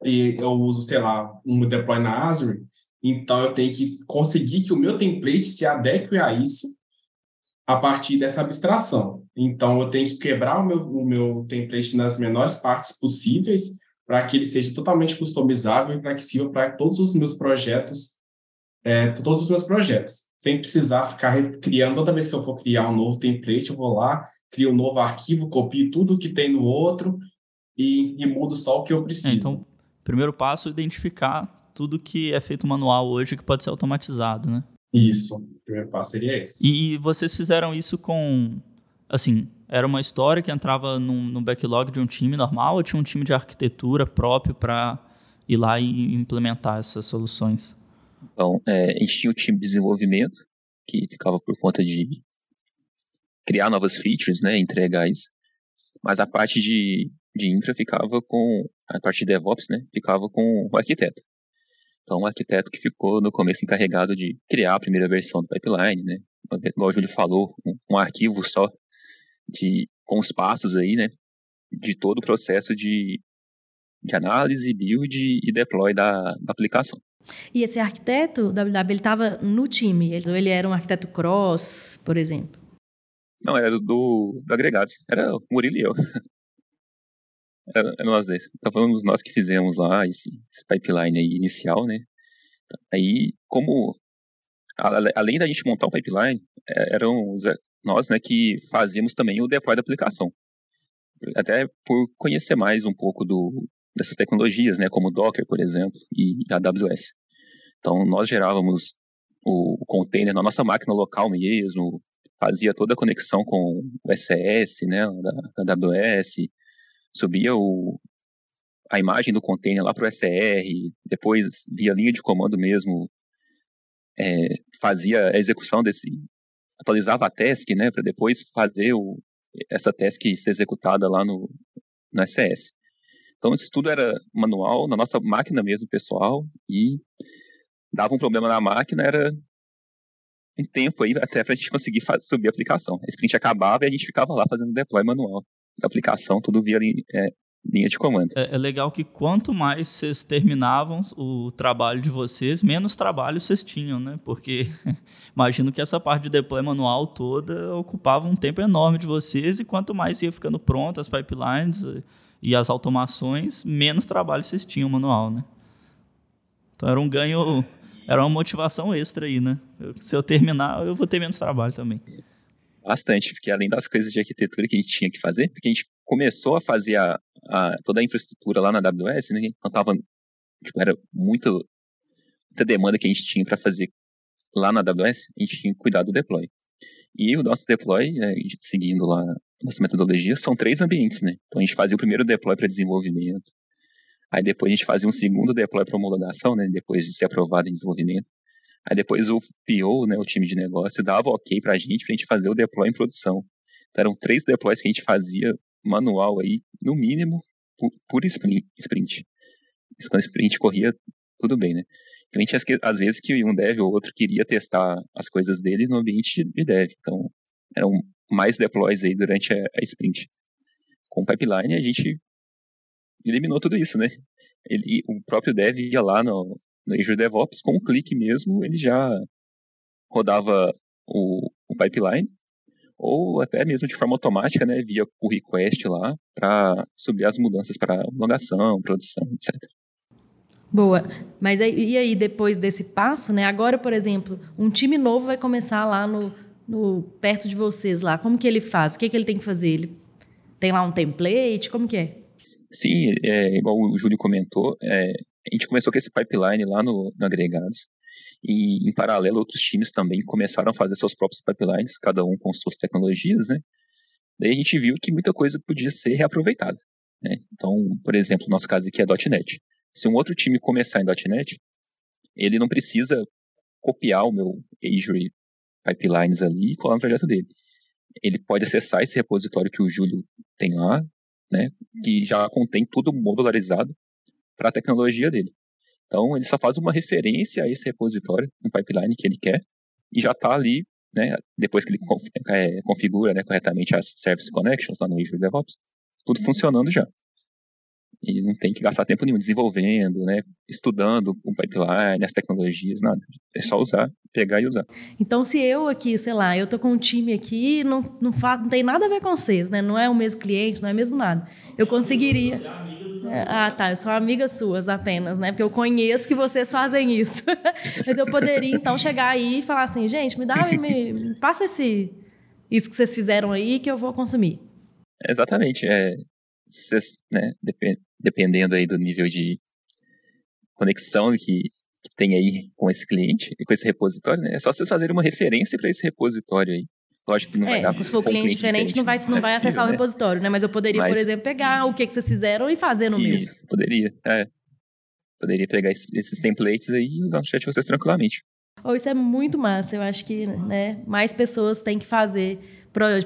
eu uso, sei lá, um deploy na Azure, então eu tenho que conseguir que o meu template se adeque a isso a partir dessa abstração. Então eu tenho que quebrar o meu, o meu template nas menores partes possíveis para que ele seja totalmente customizável e flexível para todos os meus projetos, é, todos os meus projetos, sem precisar ficar criando toda vez que eu for criar um novo template, eu vou lá, crio um novo arquivo, copio tudo que tem no outro e, e mudo só o que eu preciso. É, então, primeiro passo, identificar tudo que é feito manual hoje que pode ser automatizado, né? Isso, o primeiro passo seria esse. E vocês fizeram isso com, assim, era uma história que entrava no, no backlog de um time normal ou tinha um time de arquitetura próprio para ir lá e implementar essas soluções? Então, é, a gente tinha o time de desenvolvimento, que ficava por conta de criar novas features, né, entregar isso. Mas a parte de, de infra ficava com, a parte de DevOps, né, ficava com o arquiteto. Então, o arquiteto que ficou no começo encarregado de criar a primeira versão do pipeline, né, igual o Júlio falou, um, um arquivo só de, com os passos aí, né, de todo o processo de, de análise, build e deploy da, da aplicação. E esse arquiteto, WW, ele estava no time? Ele, ele era um arquiteto cross, por exemplo? Não, era do, do, do agregados. Era o Murilo e eu. era, era nós dois. Então, fomos nós que fizemos lá esse, esse pipeline aí inicial, né? Aí, como além da gente montar o pipeline, é, eram os, nós, né, que fazíamos também o deploy da aplicação. Até por conhecer mais um pouco do, dessas tecnologias, né, como Docker, por exemplo, e AWS. Então, nós gerávamos o container na nossa máquina local mesmo, fazia toda a conexão com o SS, né, da, AWS, subia o, a imagem do container lá para o SR, depois via linha de comando mesmo, é, fazia a execução desse, atualizava a task, né, para depois fazer o, essa task ser executada lá no, no SS. Então isso tudo era manual, na nossa máquina mesmo, pessoal, e dava um problema na máquina, era um tempo aí até para a gente conseguir subir a aplicação. A sprint acabava e a gente ficava lá fazendo deploy manual da aplicação, tudo via é, linha de comando. É, é, legal que quanto mais vocês terminavam o trabalho de vocês, menos trabalho vocês tinham, né? Porque imagino que essa parte de deploy manual toda ocupava um tempo enorme de vocês e quanto mais ia ficando pronto as pipelines e as automações, menos trabalho vocês tinham manual, né? Então era um ganho, era uma motivação extra aí, né? Se eu terminar, eu vou ter menos trabalho também. Bastante, porque além das coisas de arquitetura que a gente tinha que fazer, porque a gente começou a fazer a, a, toda a infraestrutura lá na AWS, né? Então tava, tipo, era muito, muita demanda que a gente tinha para fazer lá na AWS, a gente tinha que cuidar do deploy. E o nosso deploy, é, seguindo lá nossa metodologia, são três ambientes, né? Então a gente fazia o primeiro deploy para desenvolvimento, aí depois a gente fazia um segundo deploy para homologação, né? Depois de ser aprovado em desenvolvimento. Aí depois o PO, né, o time de negócio, dava ok para a gente, para a gente fazer o deploy em produção. Então eram três deploys que a gente fazia manual aí, no mínimo, por, por sprint. Quando o sprint corria, tudo bem, né? Cliente, às vezes, que um dev ou outro queria testar as coisas dele no ambiente de dev. Então, eram mais deploys aí durante a, a sprint. Com o pipeline, a gente eliminou tudo isso, né? Ele, o próprio dev ia lá no, no Azure DevOps, com um clique mesmo, ele já rodava o, o pipeline, ou até mesmo de forma automática, né, via pull request lá, para subir as mudanças para homologação, produção, etc. Boa. Mas aí, e aí, depois desse passo, né? Agora, por exemplo, um time novo vai começar lá no, no perto de vocês lá. Como que ele faz? O que, que ele tem que fazer? Ele tem lá um template? Como que é? Sim, é, igual o Júlio comentou, é, a gente começou com esse pipeline lá no, no Agregados, e em paralelo outros times também começaram a fazer seus próprios pipelines, cada um com suas tecnologias, né? Daí a gente viu que muita coisa podia ser reaproveitada. Né? Então, por exemplo, no nosso caso aqui é .NET. Se um outro time começar em .NET, ele não precisa copiar o meu Azure Pipelines ali e colar no projeto dele. Ele pode acessar esse repositório que o Júlio tem lá, né, que já contém tudo modularizado para a tecnologia dele. Então, ele só faz uma referência a esse repositório, no pipeline que ele quer, e já está ali, né, depois que ele é, configura né, corretamente as Service Connections lá no Azure DevOps, tudo funcionando já. E não tem que gastar tempo nenhum desenvolvendo, né, estudando o pipeline, as tecnologias, nada. É só usar, pegar e usar. Então, se eu aqui, sei lá, eu tô com um time aqui, não, não, não tem nada a ver com vocês, né? Não é o mesmo cliente, não é mesmo nada. Eu conseguiria. É, ah, tá. Eu sou amiga suas apenas, né? Porque eu conheço que vocês fazem isso. Mas eu poderia, então, chegar aí e falar assim, gente, me dá, me, me passa esse, isso que vocês fizeram aí que eu vou consumir. Exatamente. É, vocês, né, dependendo aí do nível de conexão que, que tem aí com esse cliente e com esse repositório, né? É só vocês fazerem uma referência para esse repositório aí. Lógico que não é, vai dar Se for um cliente, diferente, não vai, não é vai possível, acessar né? o repositório, né? Mas eu poderia, Mas, por exemplo, pegar o que, que vocês fizeram e fazer no isso, meu. Poderia, é. Poderia pegar esses templates aí e usar no chat de vocês tranquilamente. Oh, isso é muito massa. Eu acho que né, mais pessoas têm que fazer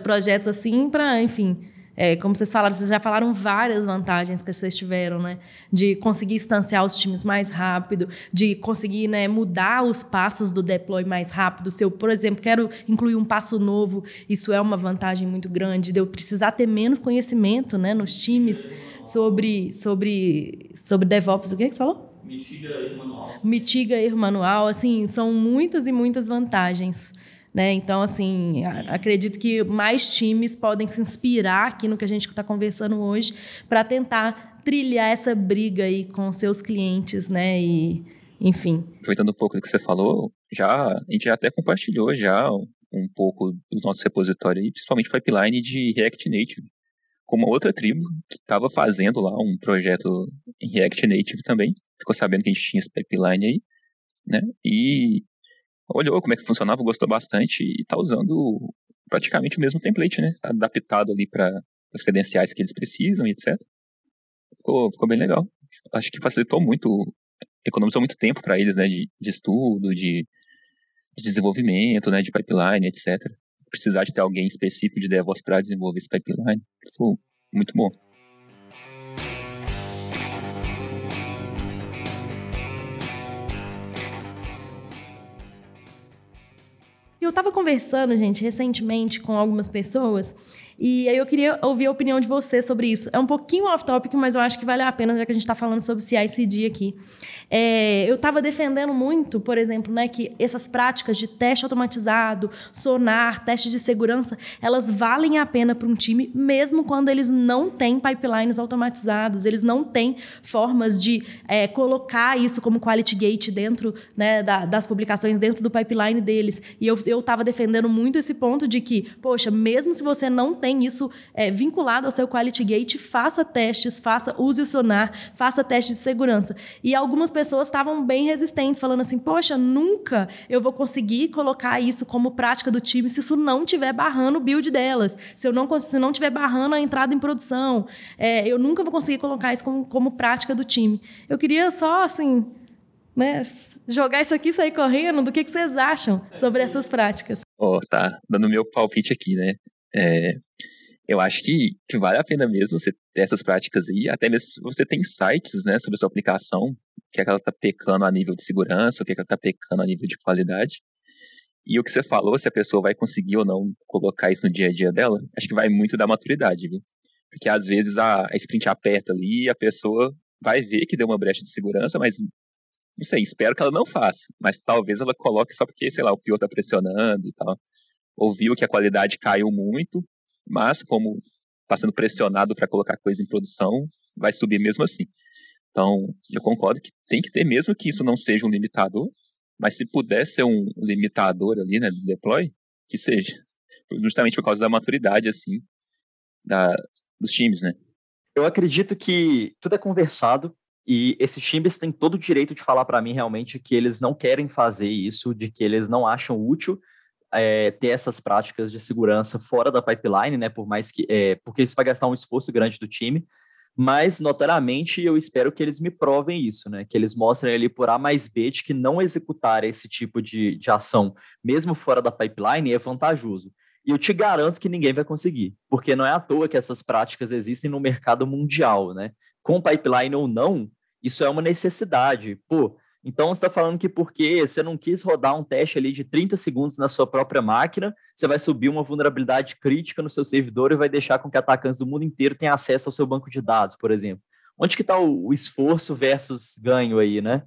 projetos assim para, enfim, é, como vocês falaram, vocês já falaram várias vantagens que vocês tiveram, né? De conseguir instanciar os times mais rápido, de conseguir né, mudar os passos do deploy mais rápido. Se eu, por exemplo, quero incluir um passo novo, isso é uma vantagem muito grande. De eu precisar ter menos conhecimento né, nos times sobre, sobre, sobre DevOps. O que, é que você falou? Mitiga erro manual. Mitiga erro manual. Assim, são muitas e muitas vantagens. Né? Então, assim, acredito que mais times podem se inspirar aqui no que a gente está conversando hoje para tentar trilhar essa briga aí com seus clientes, né? E, enfim. Aproveitando um pouco do que você falou, já a gente já até compartilhou já um pouco dos nossos repositórios, principalmente pipeline de React Native, com uma outra tribo que estava fazendo lá um projeto em React Native também, ficou sabendo que a gente tinha esse pipeline aí, né? E olhou como é que funcionava, gostou bastante e está usando praticamente o mesmo template, né? Adaptado ali para as credenciais que eles precisam e etc. Ficou, ficou bem legal. Acho que facilitou muito, economizou muito tempo para eles, né? De, de estudo, de, de, desenvolvimento, né? De pipeline, etc. Precisar de ter alguém específico de DevOps para desenvolver esse pipeline. Ficou muito bom. E eu estava conversando, gente, recentemente com algumas pessoas e aí eu queria ouvir a opinião de você sobre isso. É um pouquinho off-topic, mas eu acho que vale a pena, já que a gente está falando sobre CI/CD aqui. É, eu estava defendendo muito, por exemplo, né, que essas práticas de teste automatizado, sonar, teste de segurança, elas valem a pena para um time, mesmo quando eles não têm pipelines automatizados, eles não têm formas de é, colocar isso como quality gate dentro né, da, das publicações, dentro do pipeline deles. E eu estava defendendo muito esse ponto de que, poxa, mesmo se você não tem isso é, vinculado ao seu quality gate, faça testes, faça, use o sonar, faça testes de segurança. E algumas pessoas estavam bem resistentes, falando assim: poxa, nunca eu vou conseguir colocar isso como prática do time se isso não estiver barrando o build delas, se eu não se não estiver barrando a entrada em produção. É, eu nunca vou conseguir colocar isso como, como prática do time. Eu queria só, assim, né, jogar isso aqui e sair correndo. Do que, que vocês acham sobre essas práticas? Oh, tá, dando meu palpite aqui, né? É, eu acho que, que vale a pena mesmo você ter essas práticas aí, até mesmo você tem sites né, sobre a sua aplicação, que é que ela está pecando a nível de segurança, o que é que ela está pecando a nível de qualidade. E o que você falou, se a pessoa vai conseguir ou não colocar isso no dia a dia dela, acho que vai muito da maturidade, viu? Porque às vezes a, a sprint aperta ali e a pessoa vai ver que deu uma brecha de segurança, mas não sei, espero que ela não faça. Mas talvez ela coloque só porque, sei lá, o pior está pressionando e tal. Ouviu que a qualidade caiu muito, mas como está sendo pressionado para colocar coisa em produção, vai subir mesmo assim. Então, eu concordo que tem que ter, mesmo que isso não seja um limitador, mas se puder ser um limitador ali, né, do deploy, que seja. Justamente por causa da maturidade, assim, da, dos times, né? Eu acredito que tudo é conversado e esses times têm todo o direito de falar para mim realmente que eles não querem fazer isso, de que eles não acham útil é, ter essas práticas de segurança fora da pipeline, né? Por mais que, é, porque isso vai gastar um esforço grande do time. Mas, notoriamente, eu espero que eles me provem isso, né? Que eles mostrem ali por A mais B de que não executar esse tipo de, de ação, mesmo fora da pipeline, é vantajoso. E eu te garanto que ninguém vai conseguir, porque não é à toa que essas práticas existem no mercado mundial, né? Com pipeline ou não, isso é uma necessidade. Pô, então, você está falando que porque você não quis rodar um teste ali de 30 segundos na sua própria máquina, você vai subir uma vulnerabilidade crítica no seu servidor e vai deixar com que atacantes do mundo inteiro tenham acesso ao seu banco de dados, por exemplo. Onde que está o, o, esforço versus ganho aí, né?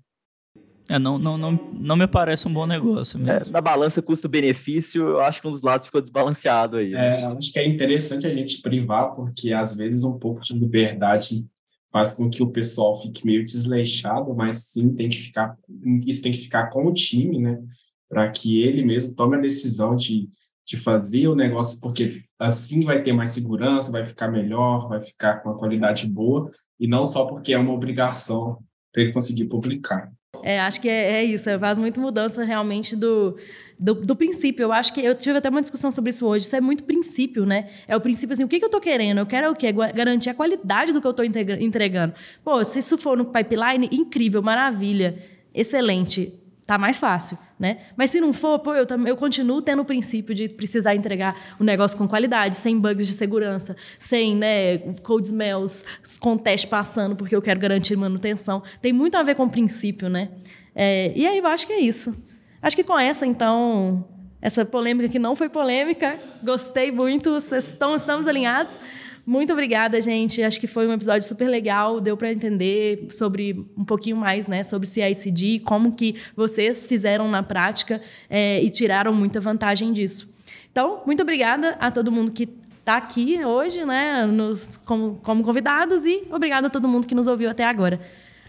É, não, não, não, não me parece um bom negócio mesmo. É, na balança custo-benefício, eu acho que um dos lados ficou desbalanceado aí. Né? É, acho que é interessante a gente privar, porque às vezes um pouco de liberdade faz com que o pessoal fique meio desleixado, mas sim tem que ficar isso tem que ficar com o time, né, para que ele mesmo tome a decisão de, de fazer o negócio, porque assim vai ter mais segurança, vai ficar melhor, vai ficar com uma qualidade boa e não só porque é uma obrigação para ele conseguir publicar. É, acho que é, é isso, faz muito mudança realmente do, do, do, princípio. Eu acho que eu tive até uma discussão sobre isso hoje. Isso é muito princípio, né? É o princípio assim, o que, que eu estou querendo? Eu quero o quê? Garantir a qualidade do que eu estou entregando. Pô, se isso for no pipeline, incrível, maravilha, excelente tá mais fácil, né? Mas se não for, pô, eu, eu continuo tendo o princípio de precisar entregar o negócio com qualidade, sem bugs de segurança, sem, né, code smells, com teste passando, porque eu quero garantir manutenção. Tem muito a ver com o princípio, né? É, e aí eu acho que é isso. Acho que com essa, então, essa polêmica que não foi polêmica, gostei muito, estão, estamos alinhados. Muito obrigada, gente. Acho que foi um episódio super legal. Deu para entender sobre um pouquinho mais, né, sobre CICD, como que vocês fizeram na prática é, e tiraram muita vantagem disso. Então, muito obrigada a todo mundo que está aqui hoje, né, nos, como, como convidados e obrigada a todo mundo que nos ouviu até agora.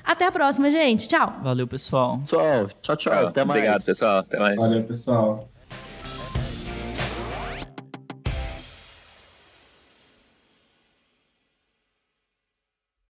Até a próxima, gente. Tchau. Valeu, pessoal. Pessoal, tchau, tchau. Até mais. Obrigado, pessoal. Até mais. Valeu, pessoal.